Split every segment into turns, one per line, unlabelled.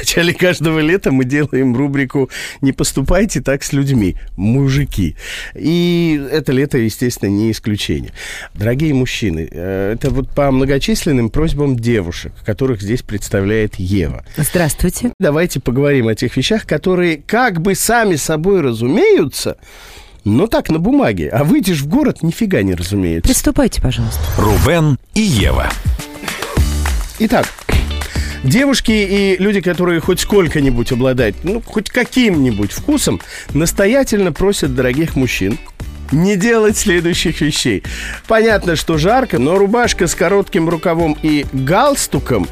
начале каждого лета мы делаем рубрику «Не поступайте так с людьми, мужики». И это лето, естественно, не исключение. Дорогие мужчины, э, это вот по многочисленным просьбам девушек, которых здесь представляет Ева.
Здравствуйте.
Давайте поговорим о тех вещах, которые как бы сами собой разумеются, но так, на бумаге. А выйдешь в город, нифига не разумеется.
Приступайте, пожалуйста.
Рубен и Ева.
Итак, девушки и люди, которые хоть сколько-нибудь обладают, ну, хоть каким-нибудь вкусом, настоятельно просят дорогих мужчин не делать следующих вещей. Понятно, что жарко, но рубашка с коротким рукавом и галстуком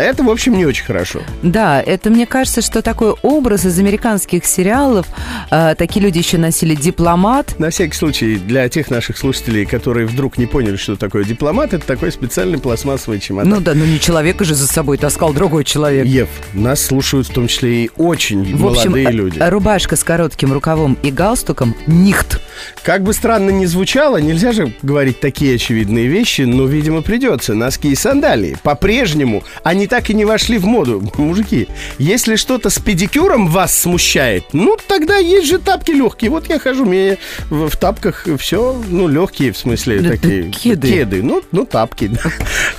это, в общем, не очень хорошо.
Да, это мне кажется, что такой образ из американских сериалов. Э, такие люди еще носили дипломат.
На всякий случай, для тех наших слушателей, которые вдруг не поняли, что такое дипломат, это такой специальный пластмассовый чемодан.
Ну да, ну не человека же за собой таскал другой человек.
Ев, нас слушают в том числе и очень в общем, молодые люди.
рубашка с коротким рукавом и галстуком – нихт.
Как бы странно ни звучало, нельзя же говорить такие очевидные вещи, но, видимо, придется. Носки и сандалии. По-прежнему они так и не вошли в моду. Мужики, если что-то с педикюром вас смущает, ну, тогда есть же тапки легкие. Вот я хожу, мне в, в тапках все, ну, легкие, в смысле, да, такие.
Кеды.
Кеды, ну, ну тапки.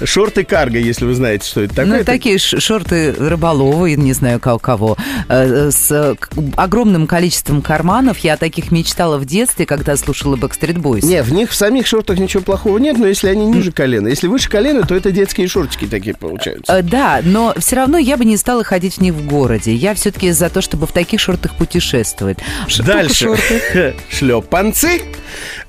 Шорты карго, если вы знаете, что это такое.
Ну, такие шорты рыболовы, не знаю, у кого. Э, с огромным количеством карманов. Я о таких мечтала в детстве, когда слушала Backstreet Boys.
Не, в них в самих шортах ничего плохого нет, но если они ниже колена. Если выше колена, то это детские шортики такие получаются.
Э, да, но все равно я бы не стала ходить в них в городе. Я все-таки за то, чтобы в таких шортах путешествовать.
Дальше. Шлепанцы.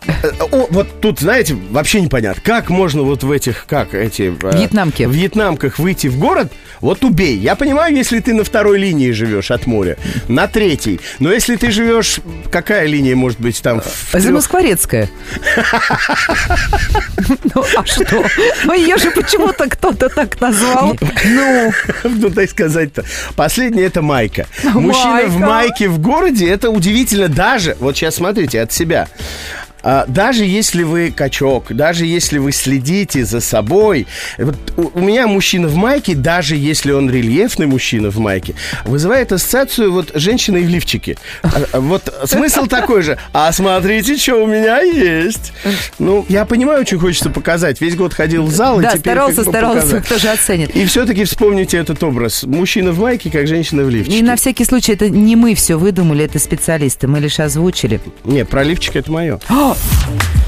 Э, о, вот тут, знаете, вообще непонятно, как можно вот в этих, как эти...
Э, Вьетнамки.
В вьетнамках выйти в город, вот убей. Я понимаю, если ты на второй линии живешь от моря, на третьей. Но если ты живешь, какая линия может быть там?
Замоскворецкая. Ну, а что? Ну, ее же почему-то кто-то так назвал.
Ну, ну, так сказать-то. Последнее это майка. Мужчина в майке в городе, это удивительно даже, вот сейчас смотрите, от себя. А, даже если вы качок, даже если вы следите за собой, вот у, меня мужчина в майке, даже если он рельефный мужчина в майке, вызывает ассоциацию вот женщины в лифчике. А, а, вот смысл такой же. А смотрите, что у меня есть. Ну, я понимаю, очень хочется показать. Весь год ходил в зал,
да,
и теперь
старался, как бы старался, показать. кто же оценит.
И все-таки вспомните этот образ. Мужчина в майке, как женщина в лифчике.
И на всякий случай, это не мы все выдумали, это специалисты. Мы лишь озвучили.
Не, про лифчик это мое.
off.